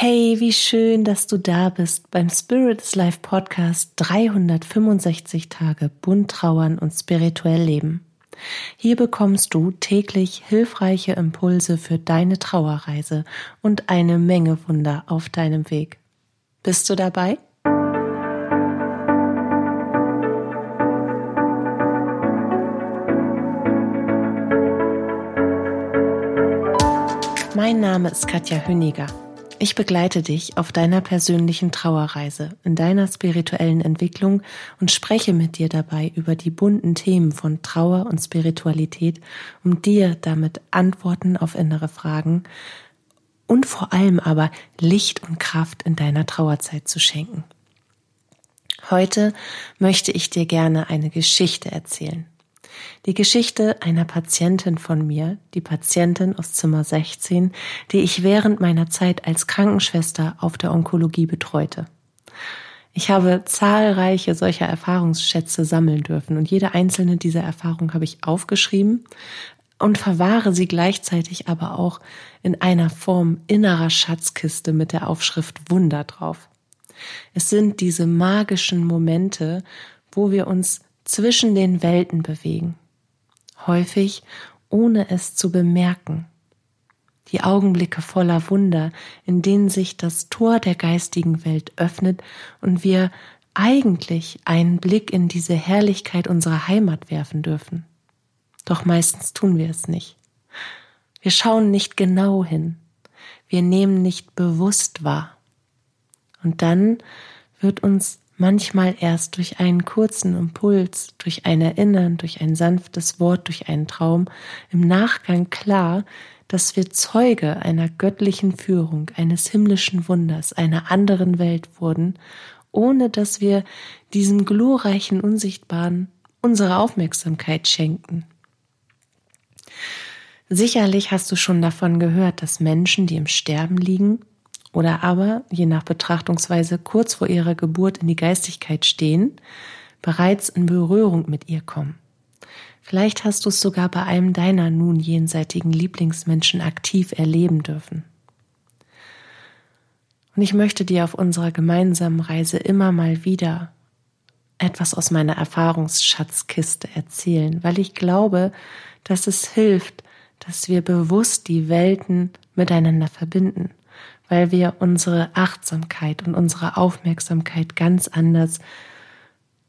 Hey, wie schön, dass du da bist beim Spirit is Life Podcast 365 Tage bunt trauern und spirituell leben. Hier bekommst du täglich hilfreiche Impulse für deine Trauerreise und eine Menge Wunder auf deinem Weg. Bist du dabei? Mein Name ist Katja Hüniger. Ich begleite dich auf deiner persönlichen Trauerreise, in deiner spirituellen Entwicklung und spreche mit dir dabei über die bunten Themen von Trauer und Spiritualität, um dir damit Antworten auf innere Fragen und vor allem aber Licht und Kraft in deiner Trauerzeit zu schenken. Heute möchte ich dir gerne eine Geschichte erzählen. Die Geschichte einer Patientin von mir, die Patientin aus Zimmer 16, die ich während meiner Zeit als Krankenschwester auf der Onkologie betreute. Ich habe zahlreiche solcher Erfahrungsschätze sammeln dürfen und jede einzelne dieser Erfahrungen habe ich aufgeschrieben und verwahre sie gleichzeitig aber auch in einer Form innerer Schatzkiste mit der Aufschrift Wunder drauf. Es sind diese magischen Momente, wo wir uns zwischen den Welten bewegen, häufig ohne es zu bemerken. Die Augenblicke voller Wunder, in denen sich das Tor der geistigen Welt öffnet und wir eigentlich einen Blick in diese Herrlichkeit unserer Heimat werfen dürfen. Doch meistens tun wir es nicht. Wir schauen nicht genau hin. Wir nehmen nicht bewusst wahr. Und dann wird uns manchmal erst durch einen kurzen Impuls, durch ein Erinnern, durch ein sanftes Wort, durch einen Traum, im Nachgang klar, dass wir Zeuge einer göttlichen Führung, eines himmlischen Wunders, einer anderen Welt wurden, ohne dass wir diesem glorreichen Unsichtbaren unsere Aufmerksamkeit schenkten. Sicherlich hast du schon davon gehört, dass Menschen, die im Sterben liegen, oder aber, je nach Betrachtungsweise, kurz vor ihrer Geburt in die Geistigkeit stehen, bereits in Berührung mit ihr kommen. Vielleicht hast du es sogar bei einem deiner nun jenseitigen Lieblingsmenschen aktiv erleben dürfen. Und ich möchte dir auf unserer gemeinsamen Reise immer mal wieder etwas aus meiner Erfahrungsschatzkiste erzählen, weil ich glaube, dass es hilft, dass wir bewusst die Welten miteinander verbinden weil wir unsere Achtsamkeit und unsere Aufmerksamkeit ganz anders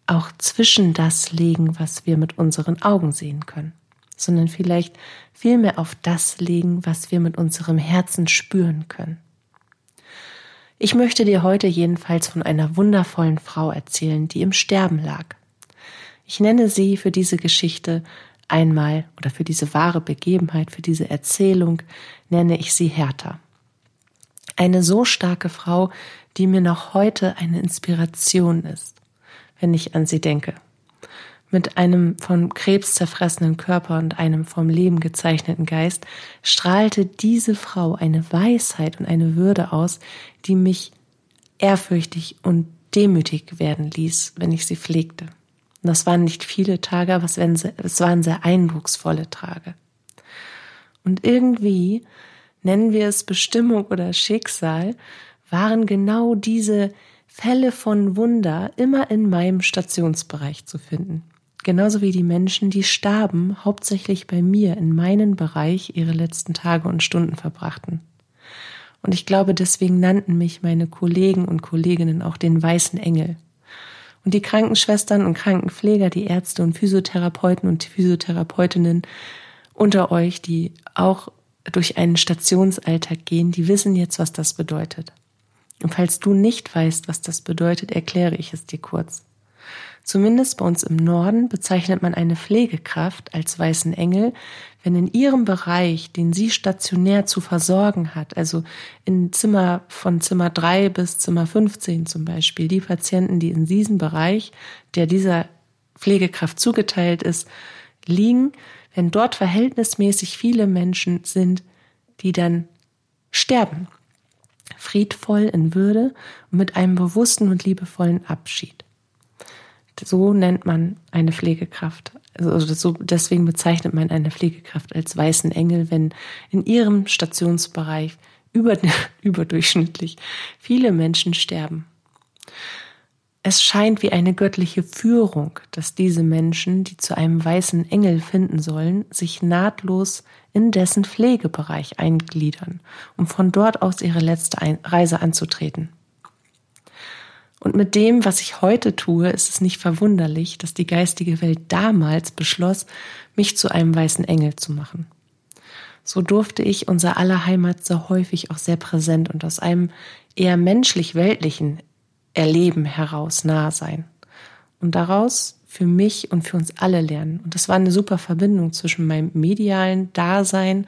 auch zwischen das legen, was wir mit unseren Augen sehen können, sondern vielleicht vielmehr auf das legen, was wir mit unserem Herzen spüren können. Ich möchte dir heute jedenfalls von einer wundervollen Frau erzählen, die im Sterben lag. Ich nenne sie für diese Geschichte einmal oder für diese wahre Begebenheit, für diese Erzählung nenne ich sie Hertha. Eine so starke Frau, die mir noch heute eine Inspiration ist, wenn ich an sie denke. Mit einem von Krebs zerfressenen Körper und einem vom Leben gezeichneten Geist strahlte diese Frau eine Weisheit und eine Würde aus, die mich ehrfürchtig und demütig werden ließ, wenn ich sie pflegte. Und das waren nicht viele Tage, aber es waren sehr eindrucksvolle Tage. Und irgendwie nennen wir es Bestimmung oder Schicksal, waren genau diese Fälle von Wunder immer in meinem Stationsbereich zu finden. Genauso wie die Menschen, die starben, hauptsächlich bei mir in meinem Bereich ihre letzten Tage und Stunden verbrachten. Und ich glaube, deswegen nannten mich meine Kollegen und Kolleginnen auch den weißen Engel. Und die Krankenschwestern und Krankenpfleger, die Ärzte und Physiotherapeuten und Physiotherapeutinnen unter euch, die auch durch einen Stationsalltag gehen, die wissen jetzt, was das bedeutet. Und falls du nicht weißt, was das bedeutet, erkläre ich es dir kurz. Zumindest bei uns im Norden bezeichnet man eine Pflegekraft als weißen Engel, wenn in ihrem Bereich, den sie stationär zu versorgen hat, also in Zimmer von Zimmer drei bis Zimmer 15 zum Beispiel, die Patienten, die in diesem Bereich, der dieser Pflegekraft zugeteilt ist, liegen, wenn dort verhältnismäßig viele Menschen sind, die dann sterben, friedvoll in Würde und mit einem bewussten und liebevollen Abschied. So nennt man eine Pflegekraft. Also so, deswegen bezeichnet man eine Pflegekraft als weißen Engel, wenn in ihrem Stationsbereich über, überdurchschnittlich viele Menschen sterben. Es scheint wie eine göttliche Führung, dass diese Menschen, die zu einem weißen Engel finden sollen, sich nahtlos in dessen Pflegebereich eingliedern, um von dort aus ihre letzte Reise anzutreten. Und mit dem, was ich heute tue, ist es nicht verwunderlich, dass die geistige Welt damals beschloss, mich zu einem weißen Engel zu machen. So durfte ich unser aller Heimat so häufig auch sehr präsent und aus einem eher menschlich-weltlichen Erleben heraus nah sein. Und daraus für mich und für uns alle lernen. Und das war eine super Verbindung zwischen meinem medialen Dasein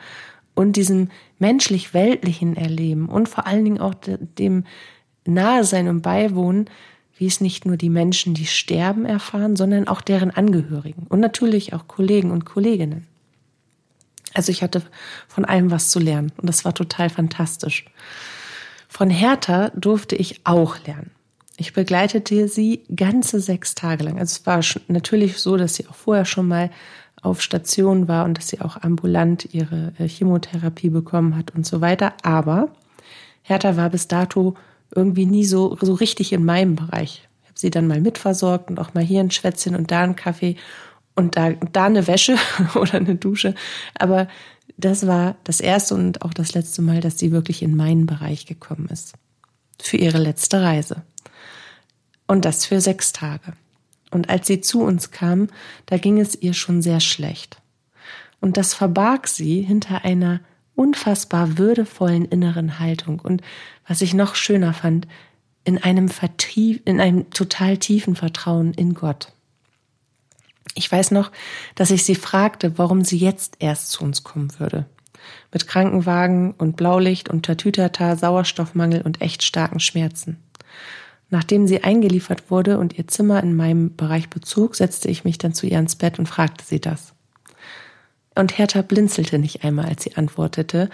und diesem menschlich-weltlichen Erleben und vor allen Dingen auch dem nahe sein und beiwohnen, wie es nicht nur die Menschen, die sterben, erfahren, sondern auch deren Angehörigen und natürlich auch Kollegen und Kolleginnen. Also ich hatte von allem was zu lernen und das war total fantastisch. Von Hertha durfte ich auch lernen. Ich begleitete sie ganze sechs Tage lang. Also es war natürlich so, dass sie auch vorher schon mal auf Station war und dass sie auch ambulant ihre äh, Chemotherapie bekommen hat und so weiter. Aber Hertha war bis dato irgendwie nie so, so richtig in meinem Bereich. Ich habe sie dann mal mitversorgt und auch mal hier ein Schwätzchen und da ein Kaffee und da, da eine Wäsche oder eine Dusche. Aber das war das erste und auch das letzte Mal, dass sie wirklich in meinen Bereich gekommen ist. Für ihre letzte Reise. Und das für sechs Tage. Und als sie zu uns kam, da ging es ihr schon sehr schlecht. Und das verbarg sie hinter einer unfassbar würdevollen inneren Haltung und was ich noch schöner fand, in einem vertief, in einem total tiefen Vertrauen in Gott. Ich weiß noch, dass ich sie fragte, warum sie jetzt erst zu uns kommen würde. Mit Krankenwagen und Blaulicht und Tatütata, Sauerstoffmangel und echt starken Schmerzen. Nachdem sie eingeliefert wurde und ihr Zimmer in meinem Bereich bezog, setzte ich mich dann zu ihr ins Bett und fragte sie das. Und Hertha blinzelte nicht einmal, als sie antwortete,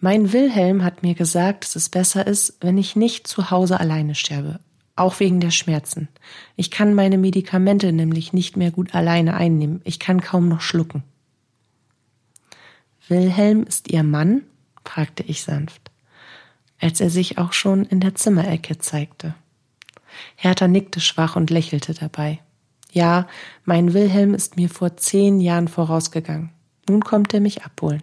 mein Wilhelm hat mir gesagt, dass es besser ist, wenn ich nicht zu Hause alleine sterbe, auch wegen der Schmerzen. Ich kann meine Medikamente nämlich nicht mehr gut alleine einnehmen, ich kann kaum noch schlucken. Wilhelm ist Ihr Mann? fragte ich sanft, als er sich auch schon in der Zimmerecke zeigte. Hertha nickte schwach und lächelte dabei. Ja, mein Wilhelm ist mir vor zehn Jahren vorausgegangen. Nun kommt er mich abholen.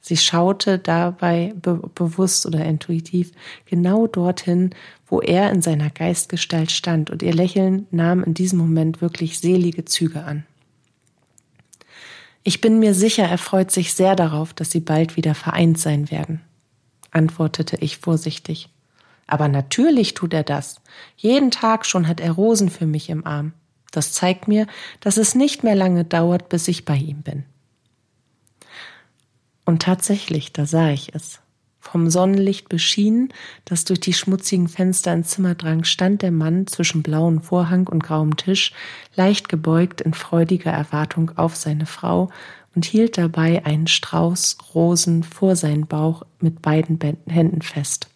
Sie schaute dabei be bewusst oder intuitiv genau dorthin, wo er in seiner Geistgestalt stand, und ihr Lächeln nahm in diesem Moment wirklich selige Züge an. Ich bin mir sicher, er freut sich sehr darauf, dass sie bald wieder vereint sein werden, antwortete ich vorsichtig. Aber natürlich tut er das. Jeden Tag schon hat er Rosen für mich im Arm. Das zeigt mir, dass es nicht mehr lange dauert, bis ich bei ihm bin. Und tatsächlich, da sah ich es. Vom Sonnenlicht beschienen, das durch die schmutzigen Fenster ins Zimmer drang, stand der Mann zwischen blauem Vorhang und grauem Tisch, leicht gebeugt in freudiger Erwartung auf seine Frau und hielt dabei einen Strauß Rosen vor seinen Bauch mit beiden Händen fest.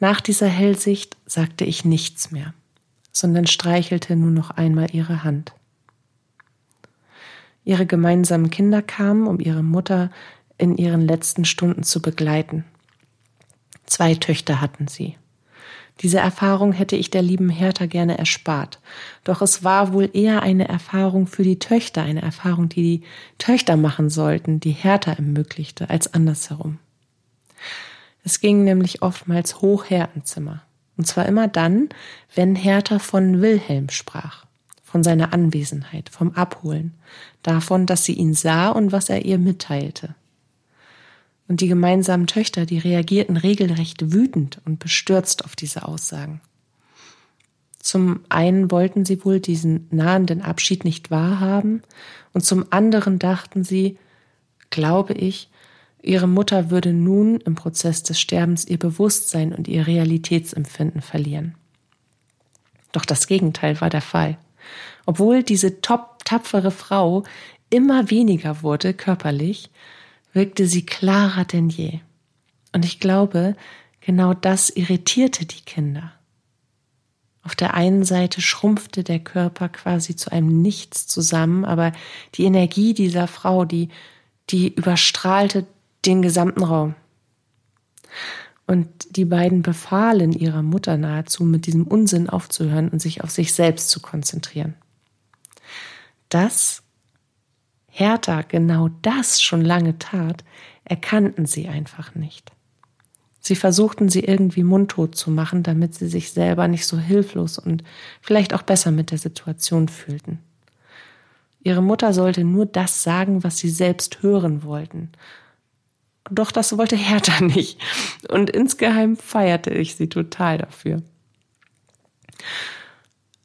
Nach dieser Hellsicht sagte ich nichts mehr sondern streichelte nur noch einmal ihre Hand. Ihre gemeinsamen Kinder kamen, um ihre Mutter in ihren letzten Stunden zu begleiten. Zwei Töchter hatten sie. Diese Erfahrung hätte ich der lieben Hertha gerne erspart. Doch es war wohl eher eine Erfahrung für die Töchter, eine Erfahrung, die die Töchter machen sollten, die Hertha ermöglichte, als andersherum. Es ging nämlich oftmals hoch her im Zimmer. Und zwar immer dann, wenn Hertha von Wilhelm sprach, von seiner Anwesenheit, vom Abholen, davon, dass sie ihn sah und was er ihr mitteilte. Und die gemeinsamen Töchter, die reagierten regelrecht wütend und bestürzt auf diese Aussagen. Zum einen wollten sie wohl diesen nahenden Abschied nicht wahrhaben, und zum anderen dachten sie, glaube ich, Ihre Mutter würde nun im Prozess des Sterbens ihr Bewusstsein und ihr Realitätsempfinden verlieren. Doch das Gegenteil war der Fall. Obwohl diese top tapfere Frau immer weniger wurde körperlich, wirkte sie klarer denn je. Und ich glaube, genau das irritierte die Kinder. Auf der einen Seite schrumpfte der Körper quasi zu einem Nichts zusammen, aber die Energie dieser Frau, die, die überstrahlte den gesamten Raum. Und die beiden befahlen ihrer Mutter nahezu, mit diesem Unsinn aufzuhören und sich auf sich selbst zu konzentrieren. Dass Hertha genau das schon lange tat, erkannten sie einfach nicht. Sie versuchten sie irgendwie mundtot zu machen, damit sie sich selber nicht so hilflos und vielleicht auch besser mit der Situation fühlten. Ihre Mutter sollte nur das sagen, was sie selbst hören wollten. Doch das wollte Hertha nicht. Und insgeheim feierte ich sie total dafür.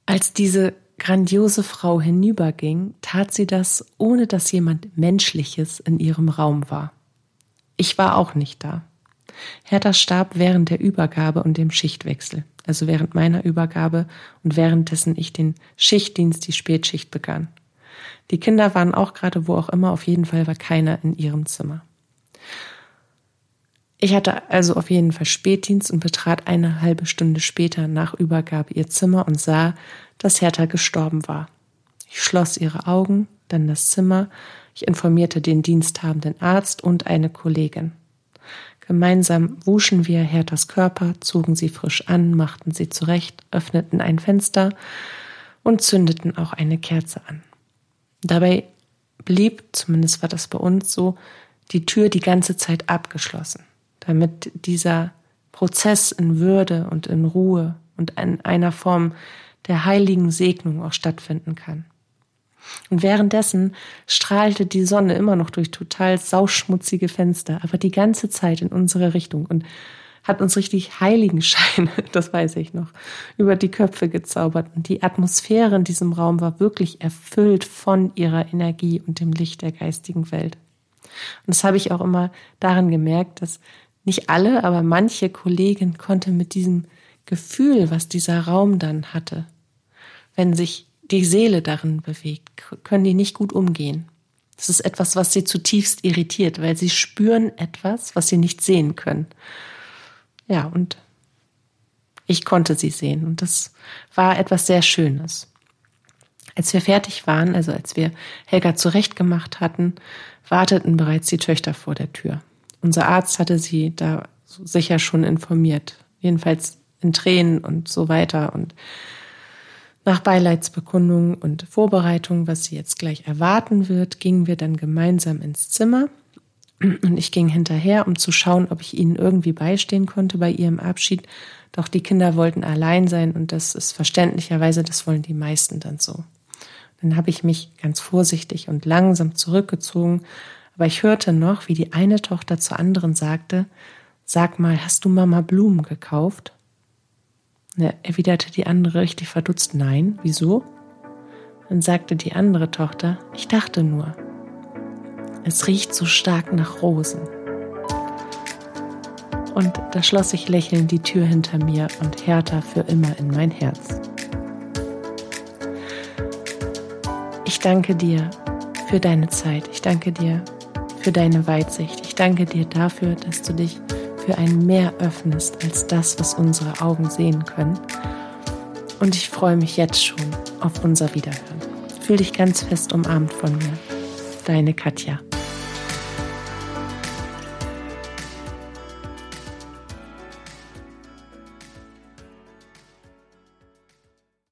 Als diese grandiose Frau hinüberging, tat sie das, ohne dass jemand Menschliches in ihrem Raum war. Ich war auch nicht da. Hertha starb während der Übergabe und dem Schichtwechsel, also während meiner Übergabe und währenddessen ich den Schichtdienst, die Spätschicht begann. Die Kinder waren auch gerade wo auch immer, auf jeden Fall war keiner in ihrem Zimmer. Ich hatte also auf jeden Fall Spätdienst und betrat eine halbe Stunde später nach Übergabe ihr Zimmer und sah, dass Hertha gestorben war. Ich schloss ihre Augen, dann das Zimmer, ich informierte den diensthabenden Arzt und eine Kollegin. Gemeinsam wuschen wir Herthas Körper, zogen sie frisch an, machten sie zurecht, öffneten ein Fenster und zündeten auch eine Kerze an. Dabei blieb, zumindest war das bei uns so, die Tür die ganze Zeit abgeschlossen, damit dieser Prozess in Würde und in Ruhe und in einer Form der heiligen Segnung auch stattfinden kann. Und währenddessen strahlte die Sonne immer noch durch total sauschmutzige Fenster, aber die ganze Zeit in unsere Richtung und hat uns richtig Heiligenschein, das weiß ich noch, über die Köpfe gezaubert. Und die Atmosphäre in diesem Raum war wirklich erfüllt von ihrer Energie und dem Licht der geistigen Welt. Und das habe ich auch immer daran gemerkt, dass nicht alle, aber manche Kollegin konnte mit diesem Gefühl, was dieser Raum dann hatte, wenn sich die Seele darin bewegt, können die nicht gut umgehen. Das ist etwas, was sie zutiefst irritiert, weil sie spüren etwas, was sie nicht sehen können. Ja, und ich konnte sie sehen und das war etwas sehr Schönes. Als wir fertig waren, also als wir Helga zurechtgemacht hatten, warteten bereits die Töchter vor der Tür. Unser Arzt hatte sie da sicher schon informiert, jedenfalls in Tränen und so weiter und nach Beileidsbekundung und Vorbereitung, was sie jetzt gleich erwarten wird, gingen wir dann gemeinsam ins Zimmer und ich ging hinterher, um zu schauen, ob ich ihnen irgendwie beistehen konnte bei ihrem Abschied. Doch die Kinder wollten allein sein und das ist verständlicherweise, das wollen die meisten dann so. Dann habe ich mich ganz vorsichtig und langsam zurückgezogen, aber ich hörte noch, wie die eine Tochter zur anderen sagte, Sag mal, hast du Mama Blumen gekauft? Er erwiderte die andere richtig verdutzt, nein, wieso? Dann sagte die andere Tochter, ich dachte nur. Es riecht so stark nach Rosen. Und da schloss ich lächelnd die Tür hinter mir und Hertha für immer in mein Herz. Ich danke dir für deine Zeit. Ich danke dir für deine Weitsicht. Ich danke dir dafür, dass du dich für ein Meer öffnest als das, was unsere Augen sehen können. Und ich freue mich jetzt schon auf unser Wiederhören. Fühl dich ganz fest umarmt von mir. Deine Katja.